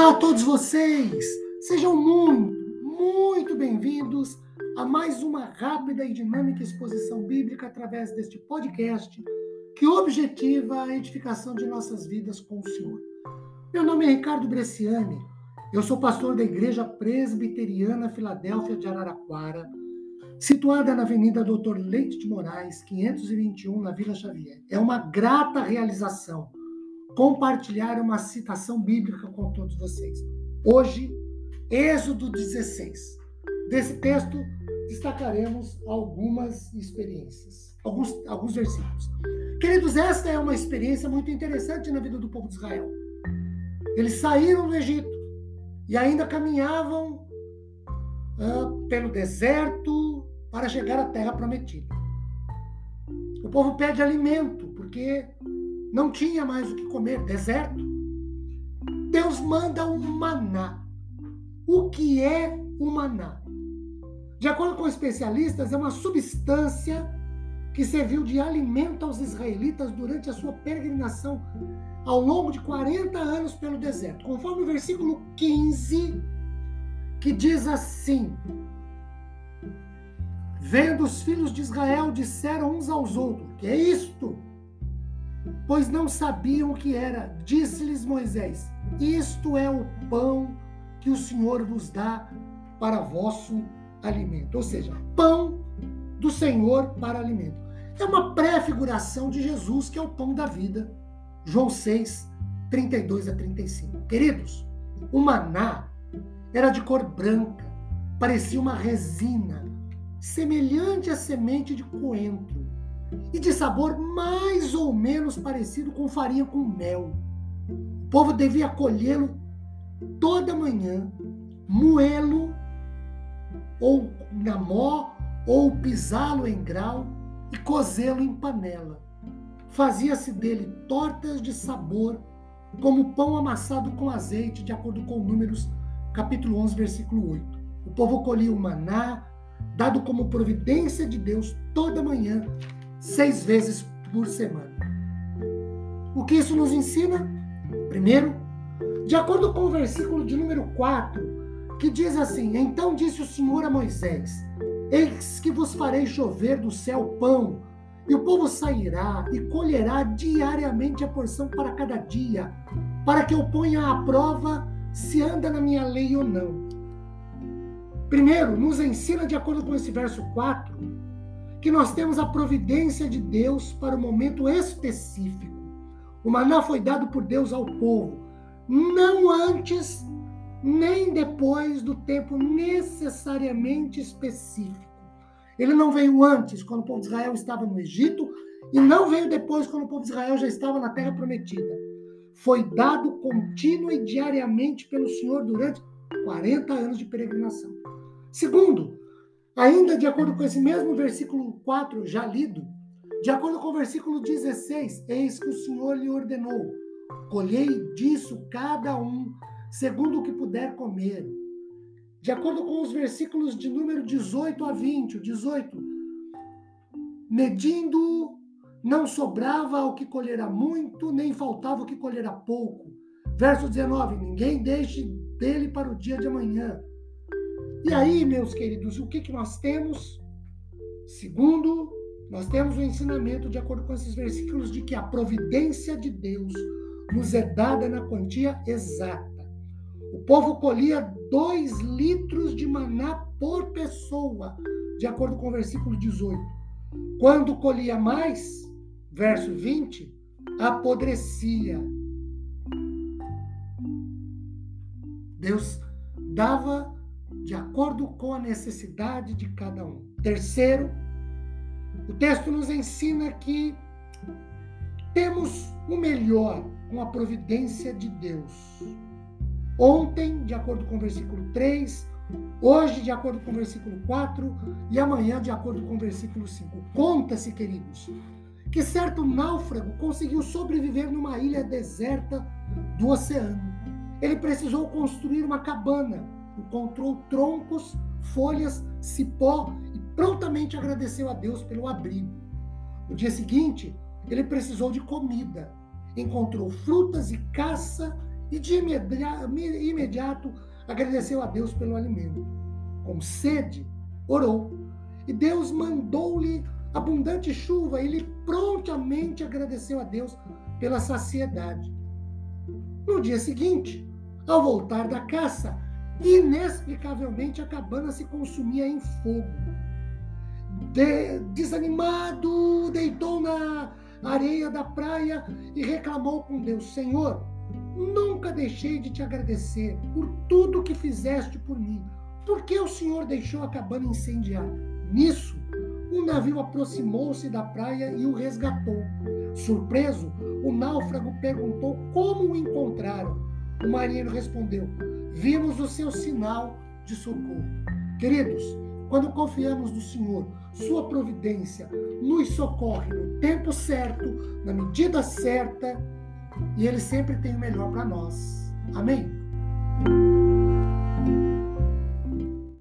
Olá a todos vocês! Sejam muito, muito bem-vindos a mais uma rápida e dinâmica exposição bíblica através deste podcast que objetiva a edificação de nossas vidas com o Senhor. Meu nome é Ricardo Bresciani, eu sou pastor da Igreja Presbiteriana Filadélfia de Araraquara, situada na Avenida Doutor Leite de Moraes, 521, na Vila Xavier. É uma grata realização compartilhar uma citação bíblica com todos vocês. Hoje, Êxodo 16. Desse texto, destacaremos algumas experiências, alguns, alguns versículos. Queridos, esta é uma experiência muito interessante na vida do povo de Israel. Eles saíram do Egito e ainda caminhavam uh, pelo deserto para chegar à terra prometida. O povo pede alimento, porque não tinha mais o que comer, deserto. Deus manda um maná. O que é o maná? De acordo com especialistas, é uma substância que serviu de alimento aos israelitas durante a sua peregrinação ao longo de 40 anos pelo deserto. Conforme o versículo 15, que diz assim: Vendo os filhos de Israel, disseram uns aos outros: Que é isto? Pois não sabiam o que era. Disse-lhes Moisés: Isto é o pão que o Senhor vos dá para vosso alimento. Ou seja, pão do Senhor para alimento. É uma pré-figuração de Jesus, que é o pão da vida. João 6, 32 a 35. Queridos, o maná era de cor branca, parecia uma resina, semelhante à semente de coentro e de sabor mais ou menos parecido com farinha com mel. O povo devia colhê-lo toda manhã, moê-lo ou na mó, ou pisá-lo em grau e cozê-lo em panela. Fazia-se dele tortas de sabor, como pão amassado com azeite, de acordo com Números, capítulo 11, versículo 8. O povo colhia o maná, dado como providência de Deus toda manhã, seis vezes por semana. O que isso nos ensina? Primeiro, de acordo com o versículo de número 4, que diz assim: Então disse o Senhor a Moisés: Eis que vos farei chover do céu pão, e o povo sairá e colherá diariamente a porção para cada dia, para que eu ponha à prova se anda na minha lei ou não. Primeiro, nos ensina, de acordo com esse verso 4, que nós temos a providência de Deus para o momento específico. O maná foi dado por Deus ao povo, não antes nem depois do tempo necessariamente específico. Ele não veio antes, quando o povo de Israel estava no Egito, e não veio depois, quando o povo de Israel já estava na terra prometida. Foi dado contínuo e diariamente pelo Senhor durante 40 anos de peregrinação. Segundo, Ainda de acordo com esse mesmo versículo 4 já lido, de acordo com o versículo 16, eis que o Senhor lhe ordenou: colhei disso cada um, segundo o que puder comer. De acordo com os versículos de número 18 a 20, o 18, medindo não sobrava o que colhera muito, nem faltava o que colhera pouco. Verso 19: ninguém deixe dele para o dia de amanhã e aí, meus queridos, o que, que nós temos? Segundo, nós temos o ensinamento, de acordo com esses versículos, de que a providência de Deus nos é dada na quantia exata. O povo colhia dois litros de maná por pessoa, de acordo com o versículo 18. Quando colhia mais, verso 20, apodrecia. Deus dava de acordo com a necessidade de cada um. Terceiro, o texto nos ensina que temos o melhor com a providência de Deus. Ontem, de acordo com o versículo 3, hoje, de acordo com o versículo 4, e amanhã, de acordo com o versículo 5. Conta-se, queridos, que certo náufrago conseguiu sobreviver numa ilha deserta do oceano. Ele precisou construir uma cabana encontrou troncos, folhas, cipó e prontamente agradeceu a Deus pelo abrigo. No dia seguinte, ele precisou de comida. Encontrou frutas e caça e de imediato agradeceu a Deus pelo alimento. Com sede, orou, e Deus mandou-lhe abundante chuva, ele prontamente agradeceu a Deus pela saciedade. No dia seguinte, ao voltar da caça, inexplicavelmente a cabana se consumia em fogo. De, desanimado, deitou na areia da praia e reclamou com Deus: Senhor, nunca deixei de te agradecer por tudo que fizeste por mim. Por que o Senhor deixou a cabana incendiar? Nisso, um navio aproximou-se da praia e o resgatou. Surpreso, o náufrago perguntou como o encontraram. O marinheiro respondeu: Vimos o seu sinal de socorro. Queridos, quando confiamos no Senhor, Sua providência nos socorre no tempo certo, na medida certa, e Ele sempre tem o melhor para nós. Amém?